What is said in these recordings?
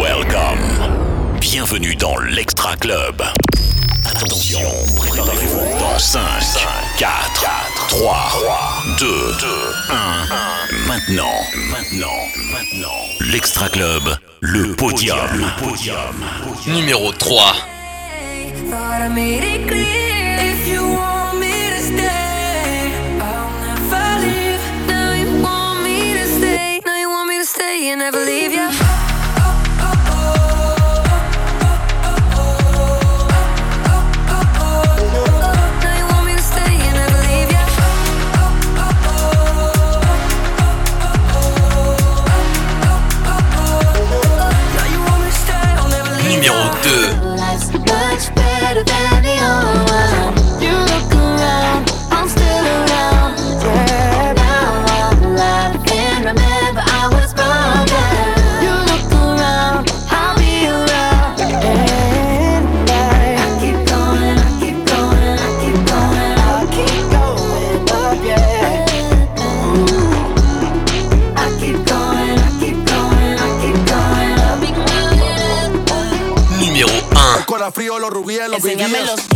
Welcome. Bienvenue dans l'Extra Club. Attention, préparez-vous dans 5, 4, 3, 2, 1. Maintenant, maintenant, maintenant. L'Extra Club, le podium. Le podium. Numéro 3. you, never leave you. enséñamelos.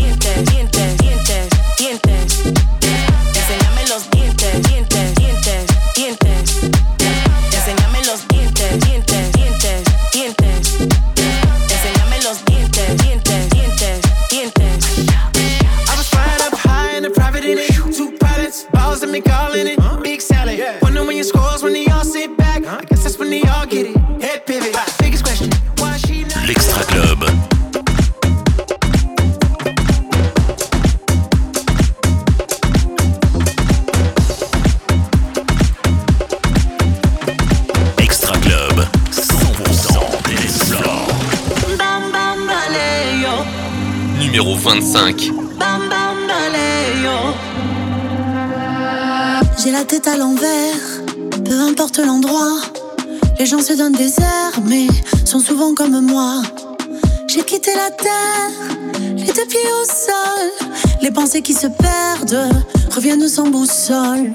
J'ai la tête à l'envers, peu importe l'endroit. Les gens se donnent des airs, mais sont souvent comme moi. J'ai quitté la terre, les deux pieds au sol. Les pensées qui se perdent reviennent sans boussole.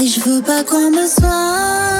Et je veux pas qu'on me soit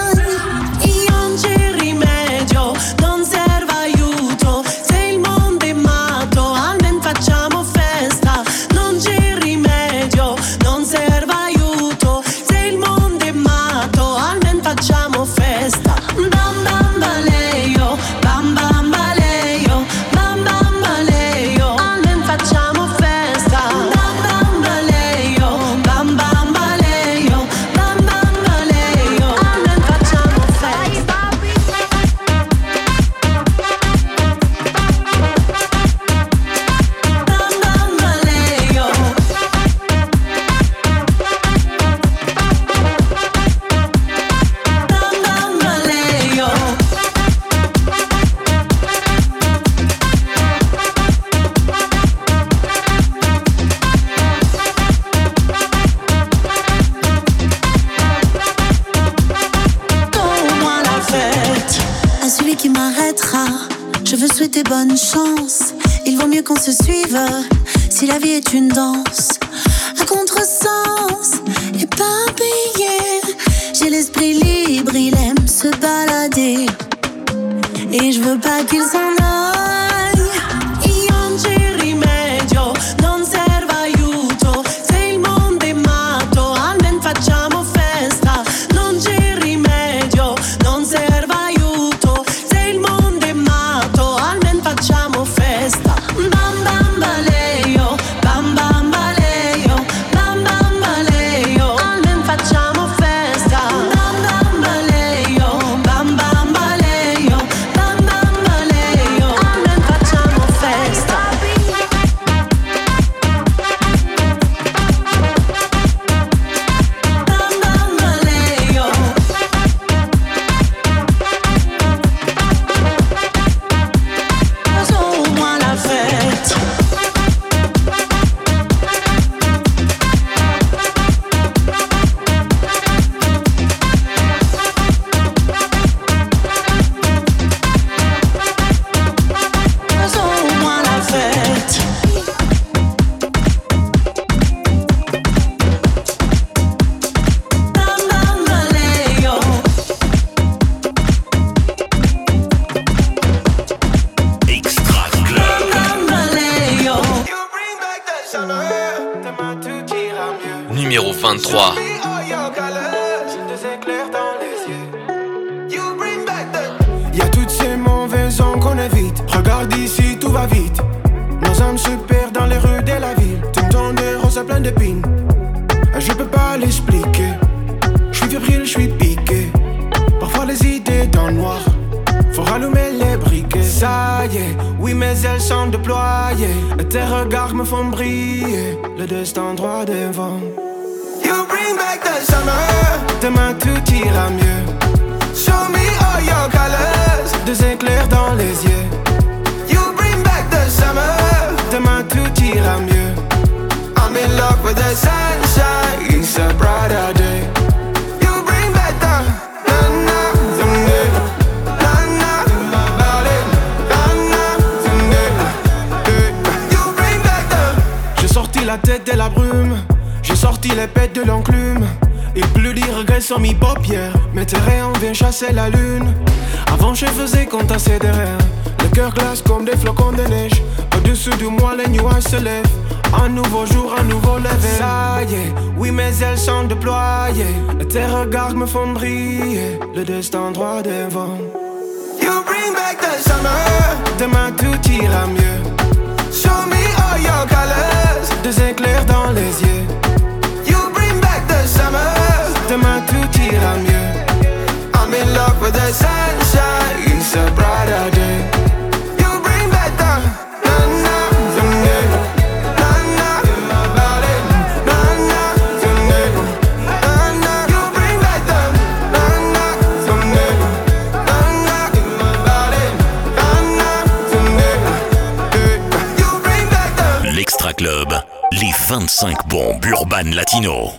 chance. Il vaut mieux qu'on se suive si la vie est une danse. À contresens, éparpillé. J'ai l'esprit libre, il aime se balader. Et je veux pas qu'il s'en aille. Regards me font briller. Le destin droit devant. You bring back the summer. Demain tout ira mieux. Show me all your colors. Des éclairs dans les yeux. You bring back the summer. Demain tout ira mieux. I'm in love with the sunshine. It's a brighter day. De la brume. J'ai sorti les pètes de l'enclume. Il pleut les regrets sur mes paupières. Mais tes rayons viennent chasser la lune. Avant, je faisais compter des rêves. Le cœur glace comme des flocons de neige. Au-dessus de moi, les nuages se lèvent. Un nouveau jour, un nouveau lever. Ça y est, oui, mes ailes sont déployées. Et tes regards me font briller. Le destin droit devant. You bring back the summer. Demain tout ira mieux. Show me your colors. You bring back the summer. I'm in love with the sunshine. It's a brighter day. 25 bombes urbaines latino.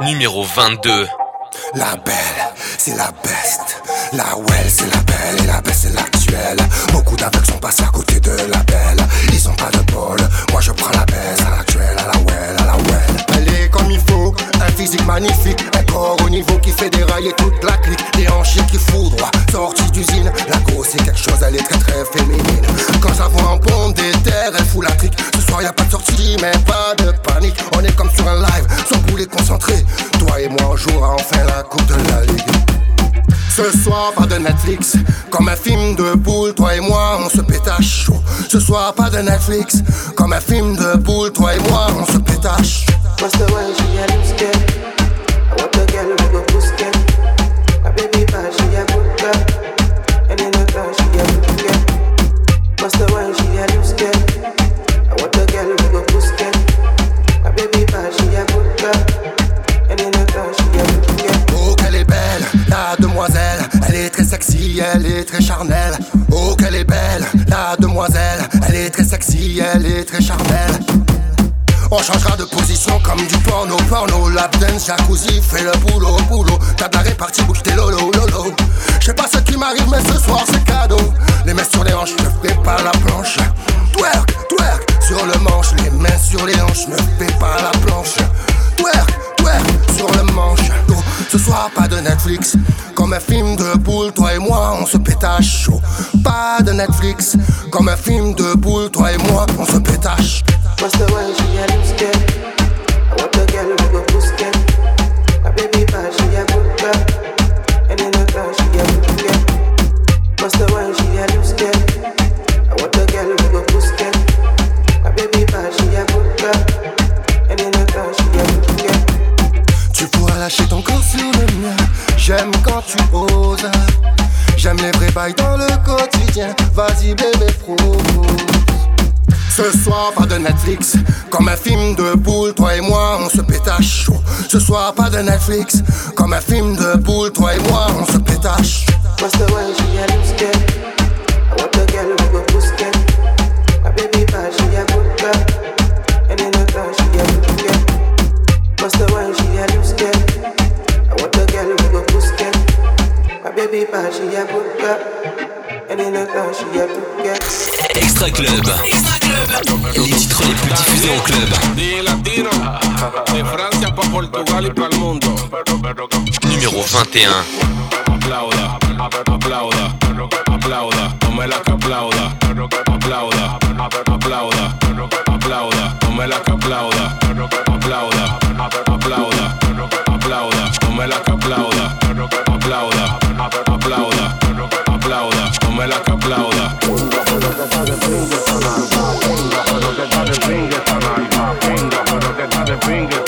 Numéro 22. La belle, c'est la best. La well, c'est la belle. Et la best, c'est l'actuelle. Beaucoup d'aveugles sont passés à côté de la belle. Ils ont pas de bol. Moi, je prends la best. À l'actuelle, à la well, à la well. Elle est comme il faut. Un physique magnifique. Un corps au niveau qui fait dérailler toute la clique. Des hanches qui foudroient. Sortie d'usine. La grosse, c'est quelque chose. Elle est très, très féminine. Quand vois en pompe des terres, elle fout la trique. Y a pas de sortie, mais pas de panique. On est comme sur un live. Sans boulet concentré. Toi et moi, on jouera enfin la coupe de la ligue. Ce soir, pas de Netflix. Comme un film de boule, toi et moi, on se pétache. Ce soir, pas de Netflix. Comme un film de boule, toi et moi, on se pétache. Elle est très charnelle. Oh, qu'elle est belle, la demoiselle. Elle est très sexy, elle est très charnelle. On changera de position comme du porno, porno. Lap dance, jacuzzi, fais le boulot, boulot. Table à répartie, bouge tes lolo, lolo Je sais pas ce qui m'arrive mais ce soir c'est cadeau. Les mains sur les hanches, ne fais pas la planche. Twerk, twerk, sur le manche. Les mains sur les hanches, ne fais pas la planche. Twerk, twerk, sur le manche Oh, Ce soir pas de Netflix. Comme un film de boule, toi et moi on se pétache chaud. Pas de Netflix. Comme un film de boule, toi et moi on se pétache. A girl baby bad, she a good girl. And in the car, she a good get. What's the lâcher ton corps sur le mien. J'aime quand tu oses. J'aime les vrais bails dans le quotidien. Vas-y, bébé, propose. Ce soir, pas de Netflix. Comme un film de boule, toi et moi, on se pétache. Ce soir, pas de Netflix. Comme un film de boule, toi et moi, on se pétache. Extra Club. Les titres les plus diffusés au club. De Francia pa' Portugal y para el mundo. Numéro 21. Aplauda, aplauda, aplauda, tome la que aplauda, aplauda, aplauda, aplauda, tome la que aplauda, finger.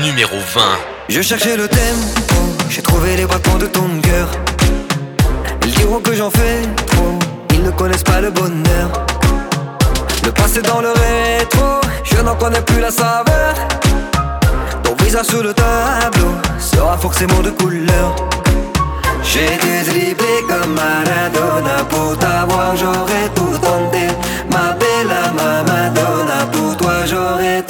numéro 20. Je cherchais le thème, j'ai trouvé les battements de ton cœur. Ils diront que j'en fais trop, ils ne connaissent pas le bonheur. Le passé dans le rétro, je n'en connais plus la saveur. Ton visage sous le tableau sera forcément de couleur. J'ai été dribblé comme Maradona Pour t'avoir j'aurais tout tenté Ma bella, ma Madonna Pour toi j'aurais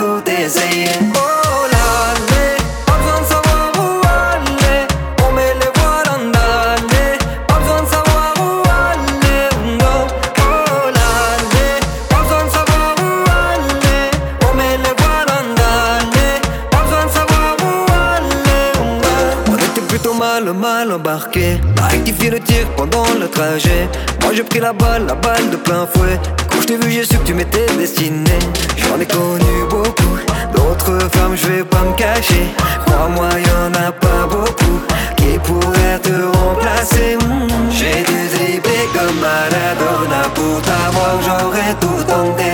marqué. A rectifié le tir pendant le trajet. Moi j'ai pris la balle, la balle de plein fouet. Quand je t'ai vu j'ai su que tu m'étais destiné. J'en ai connu beaucoup. D'autres femmes je vais pas me cacher. Crois-moi y'en a pas beaucoup Qui pourraient te remplacer. Hmm. J'ai dû dribbler comme Maradona. Pour t'avoir j'aurais tout tenté.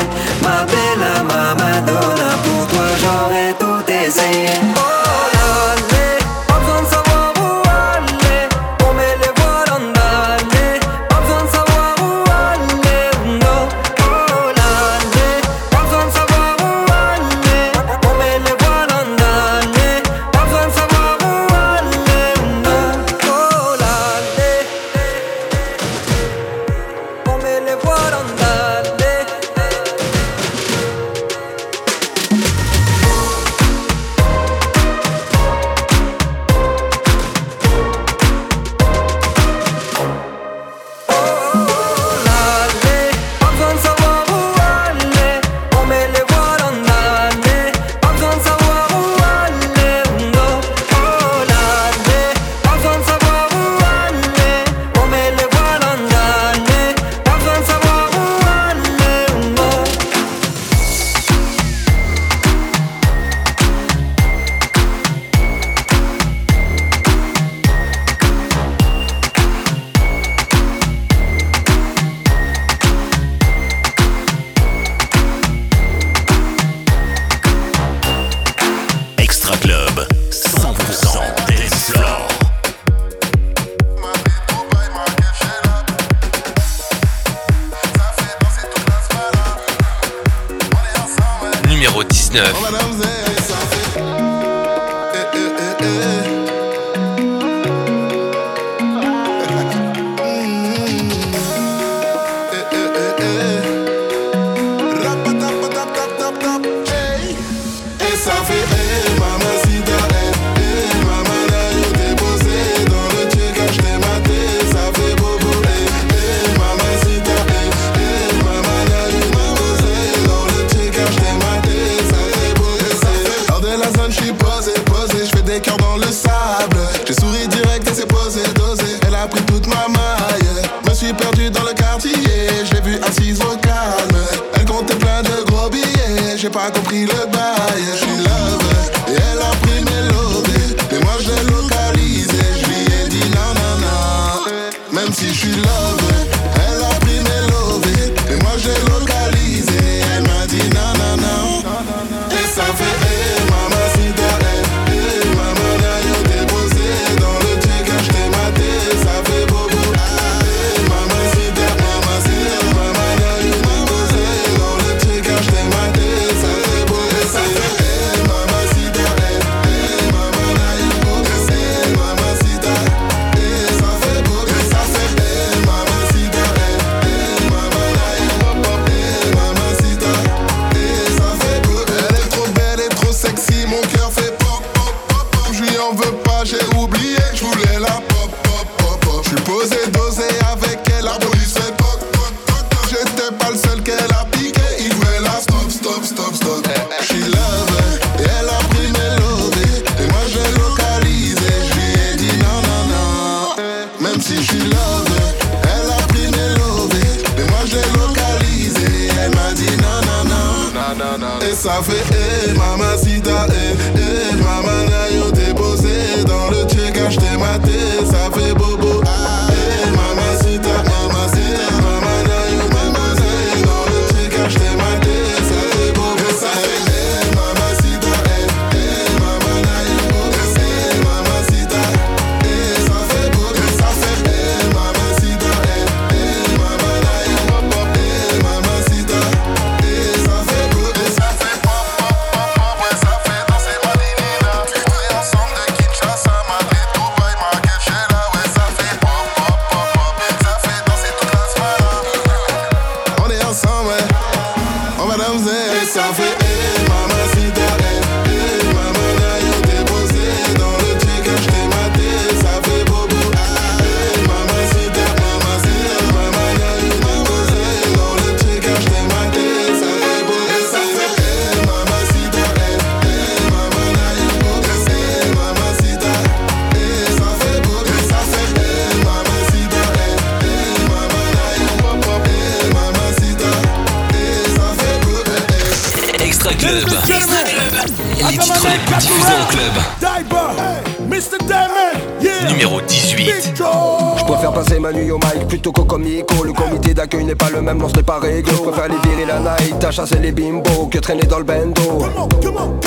Au plutôt qu'au comico Le comité d'accueil n'est pas le même, non ce n'est pas réglo Je préfère les virer la night, à chasser les bimbos Que traîner dans le bendo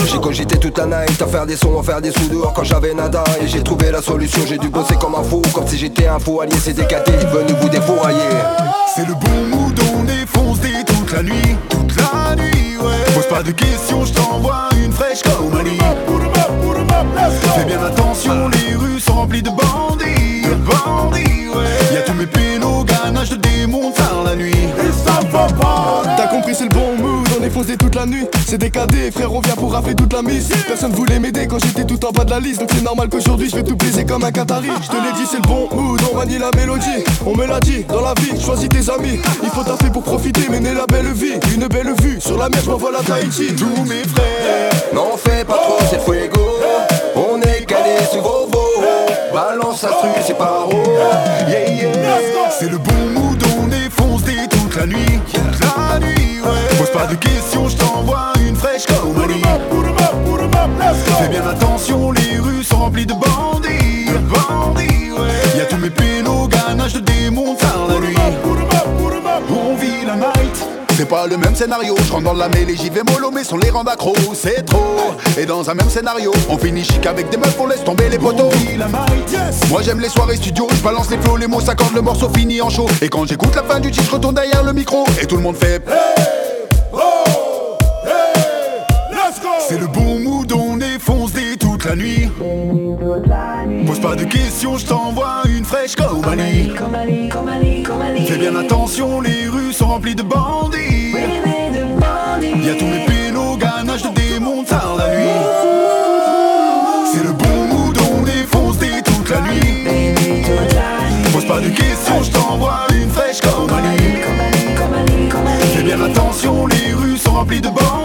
J'ai cogité toute la night à faire des sons, à faire des sous dehors quand j'avais nada Et j'ai trouvé la solution, j'ai dû bosser comme un fou Comme si j'étais un fou allié, c'est décaté, venu vous défourailler C'est le bon mood, on défonce des toute la nuit, toute la nuit, ouais. Pose pas de questions, je t'envoie une fraîche comme Ali. Fais bien attention, les rues sont remplies de bandits. Y'a tous mes pélos, ganaches de démons tard la nuit. Et ça va pas. T'as compris, c'est le bon mood, on est posé toute la nuit. C'est décadé, frère, on vient pour rafler toute la mise. Personne voulait m'aider quand j'étais tout en bas de la liste. Donc c'est normal qu'aujourd'hui je vais tout baiser comme un Qatari. Je te l'ai dit, c'est le bon mood, on manie la mélodie. On me l'a dit, dans la vie, choisis tes amis. Il faut taffer pour profiter, mener la belle vie. Une belle vue, sur la mer, je m'envole à Tahiti. Tous mes frères, Non fais pas trop, c'est fuego On est calé sous vos veaux Balance l'instru, c'est pas haut yeah, yeah. C'est le bon mood, on défonce des toute la nuit, toute la nuit, ouais. Pose pas de questions, je t'envoie une fraîche comme. Fais bien attention, les rues sont remplies de bandits, bandits, ouais. Y'a tous mes pélos, ganaches de démons pas le même scénario, je rentre dans la mêlée, j'y vais mollo, mais sans les rendre accro, c'est trop. Et dans un même scénario, on finit chic avec des meufs, on laisse tomber les poteaux. Moi j'aime les soirées studio, je balance les flots, les mots s'accordent, le morceau finit en chaud. Et quand j'écoute la fin du titre, je retourne derrière le micro, et tout le monde fait. C'est le bon mood, on défonce des toute la nuit. Pose pas de questions, je t'envoie une fraîche comme Ali. Fais bien attention, les rues sont remplies de bandits. Y'a tous mes pélos, ganaches de démons tard la nuit. C'est le bon mood, on défonce des toute la nuit. Pose pas de questions, je t'envoie une fraîche comme Ali. Fais bien attention, les rues sont remplies de bandits.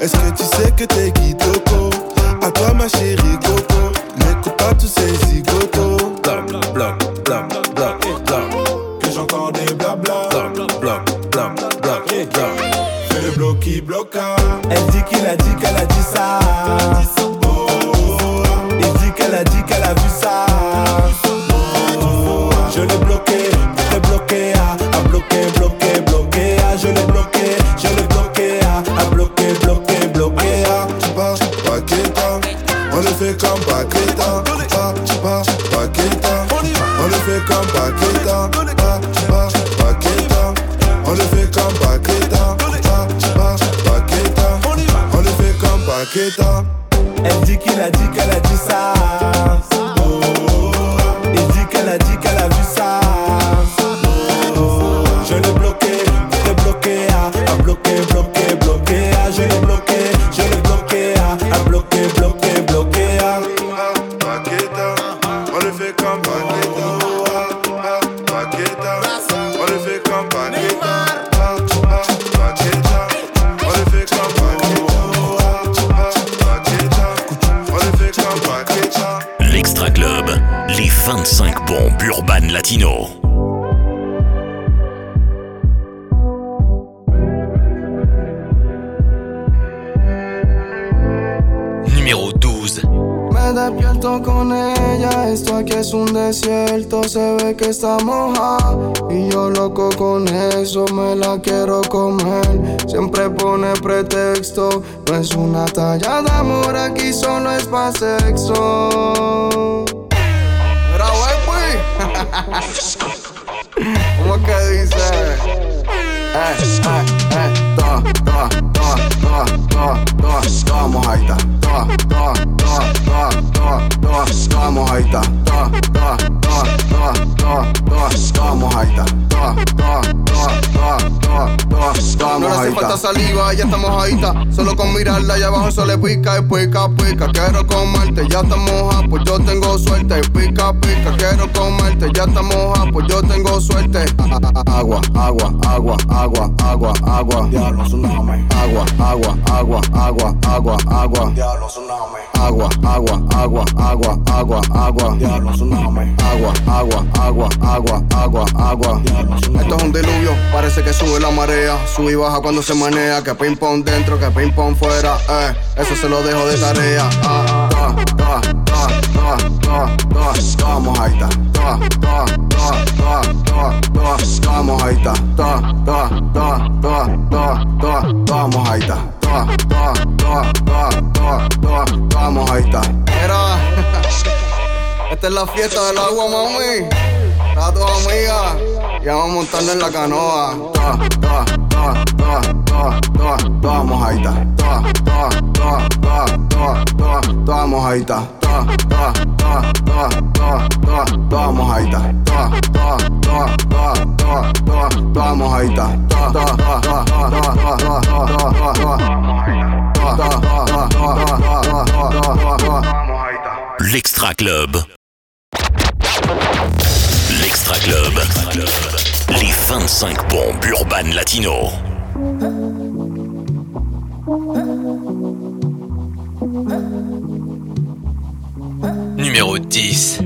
Est-ce que tu sais que t'es Guido ¿Cómo que dice? Eh, eh, eh, toa, toa, toa, toa mojaita. Toa, toa, toa, toa, mojaita. No falta salir ya está mojadita. Solo con mirarla allá abajo se le pica y pica, pica. Quiero comerte, ya está moja, pues yo tengo suerte. Pica, pica, quiero comerte, ya está moja, pues yo tengo suerte. Agua, agua, agua, agua, agua, agua. Diablo, tsunami. Agua, agua, agua, agua, agua, agua. Diablo, tsunami. Agua, agua, agua, agua, agua, agua. Diablo, tsunami. Agua, agua, agua, agua, agua, agua. Esto es un diluvio, parece que sube la marea, sube y baja cuando se manea. Que ping pong dentro, que ping pong fuera, eh. Eso se lo dejo de tarea. Vamos ahí está. Vamos ahí está. Vamos ahí está. Vamos ahí está. Esta es la fiesta del agua, mami. A tu amiga. Ya vamos en la canoa. Toa, toa, L'Extra Club. Extra Club, les 25 bombes urbaines latino. Numéro 10.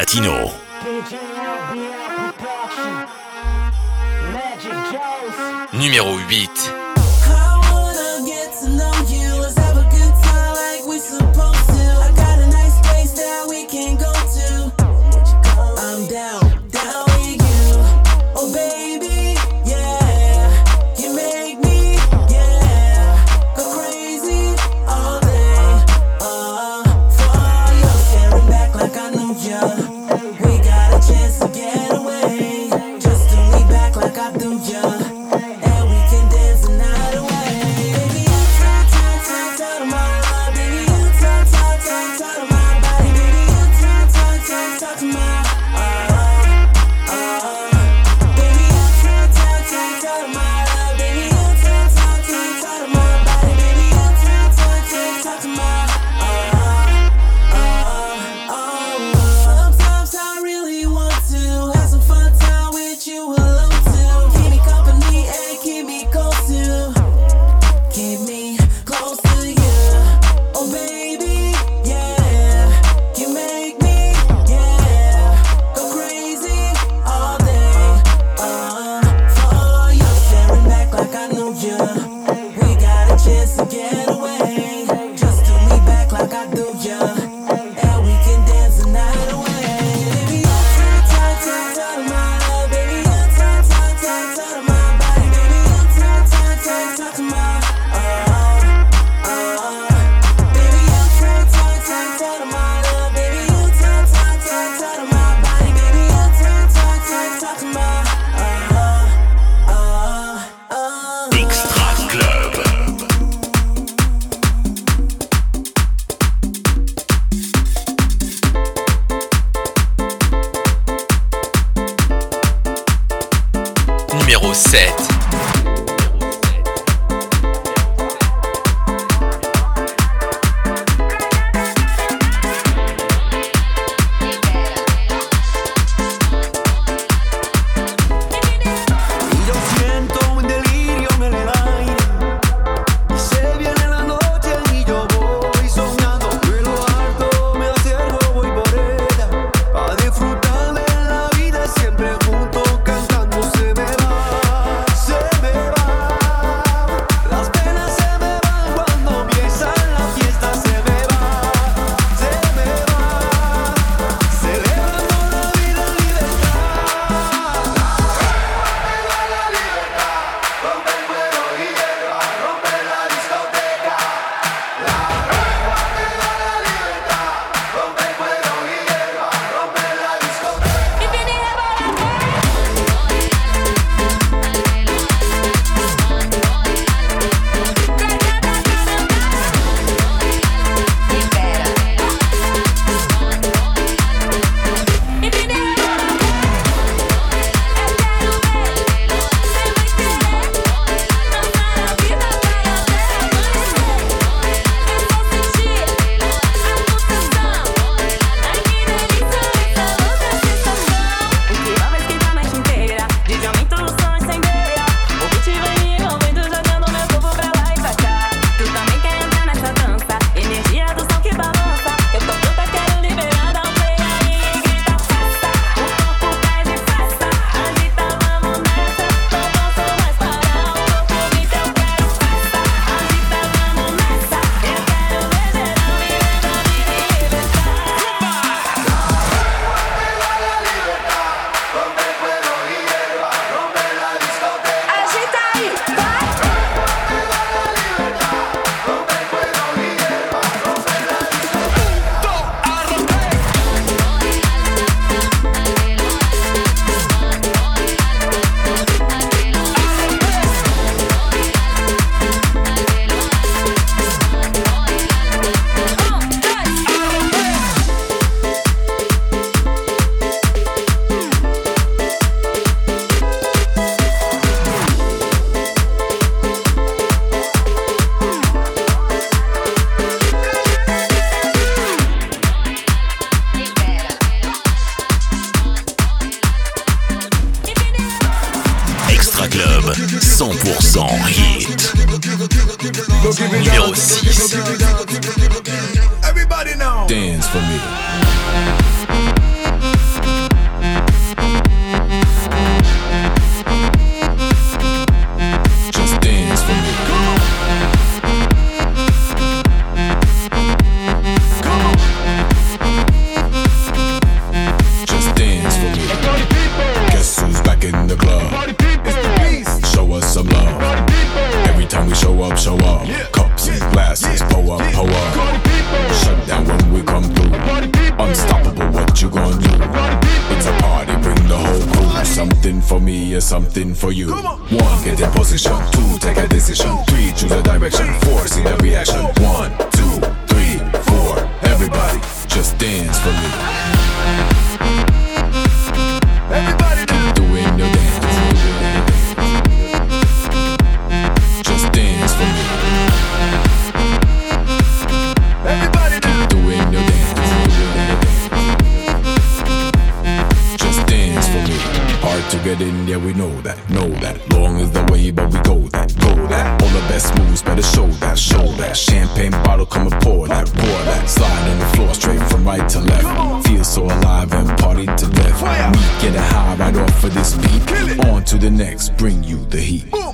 Latino.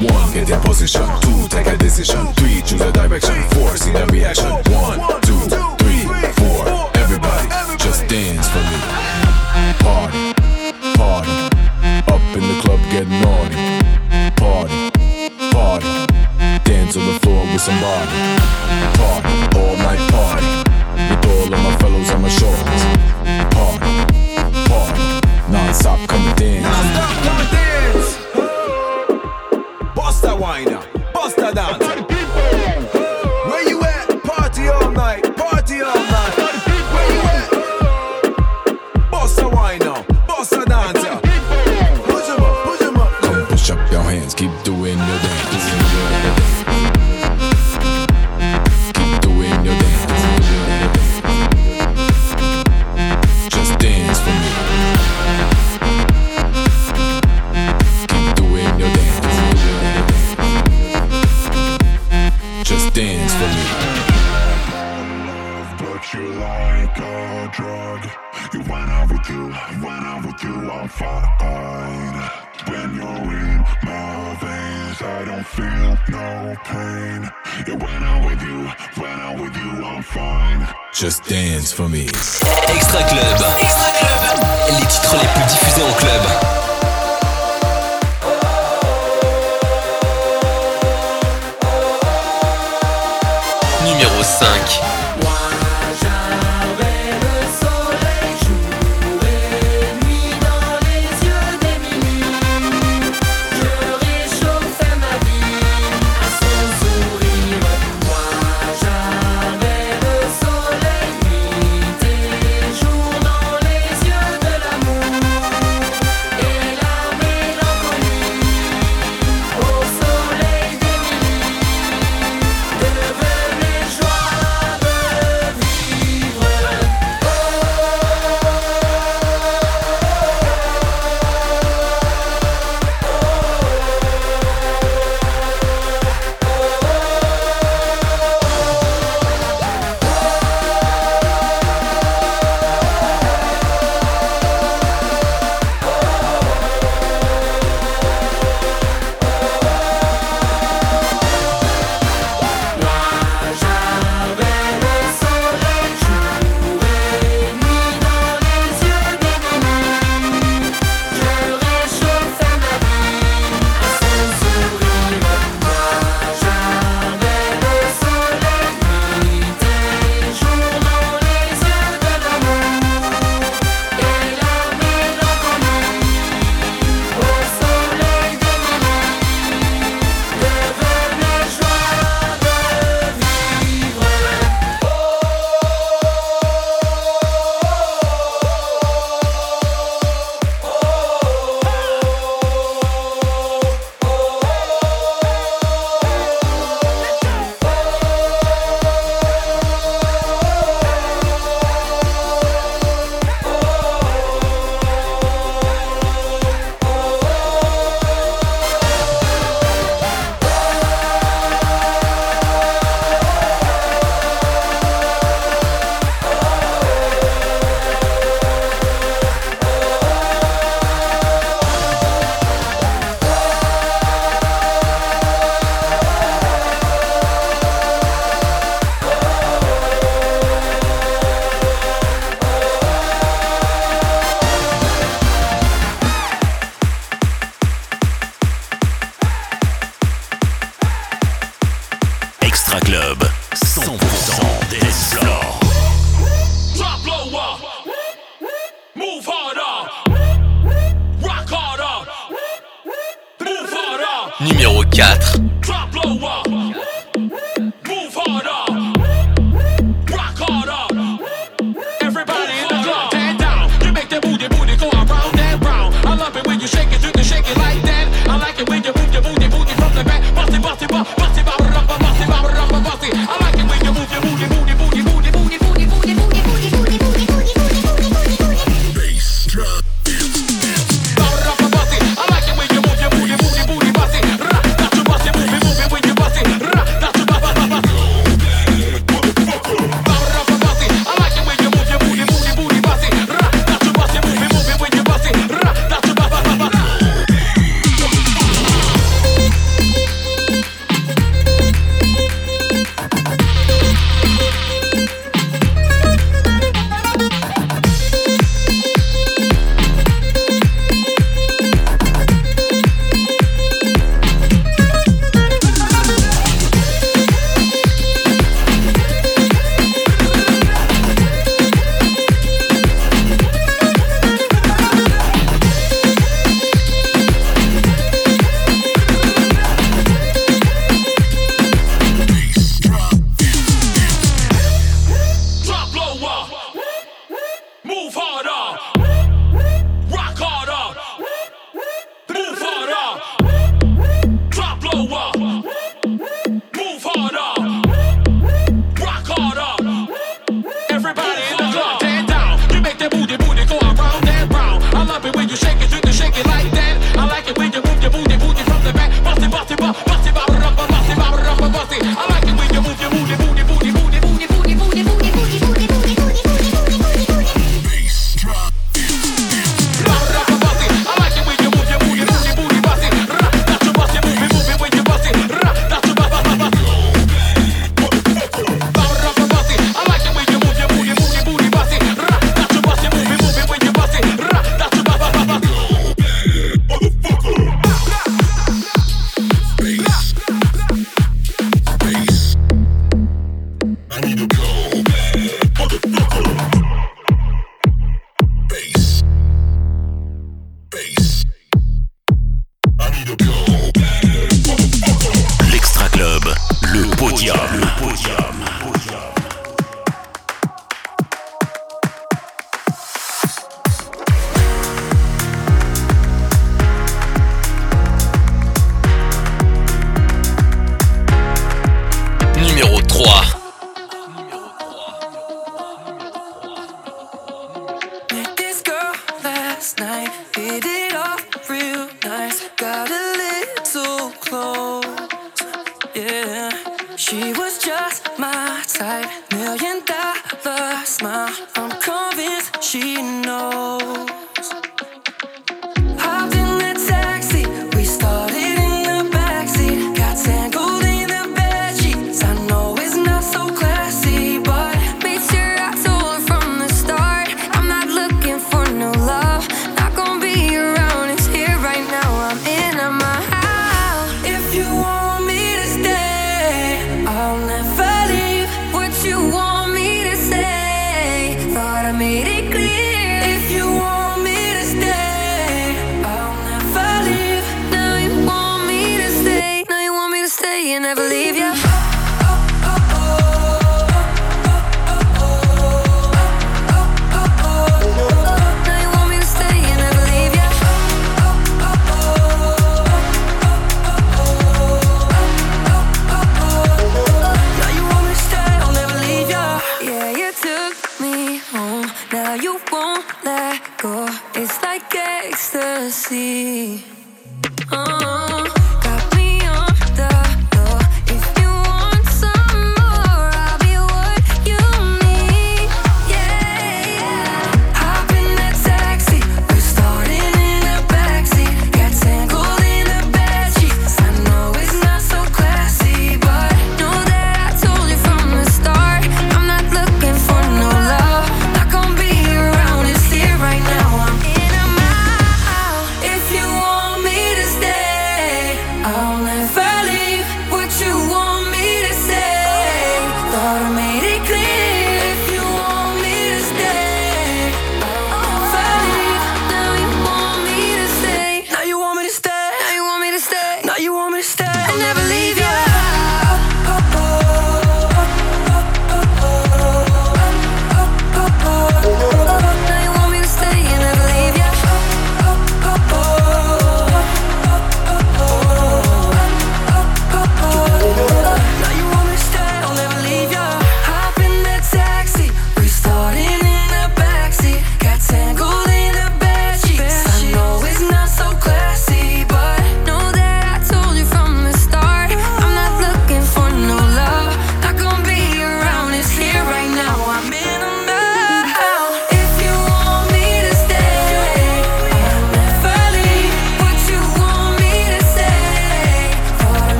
One, get the position. Two, take a decision. Three, choose a direction. Four, see the reaction. One,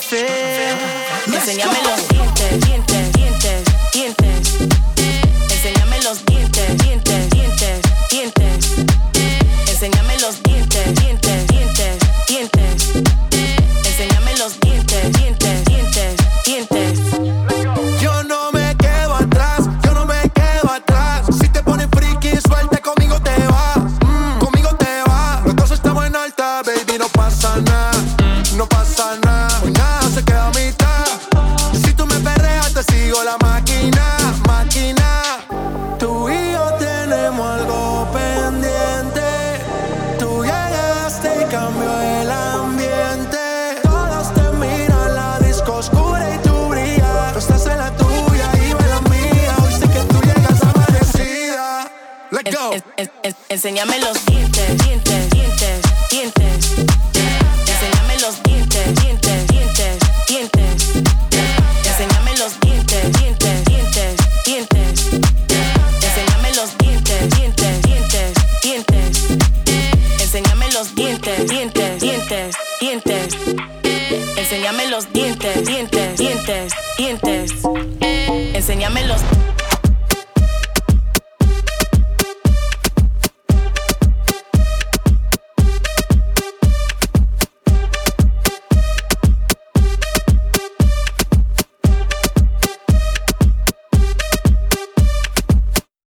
feel.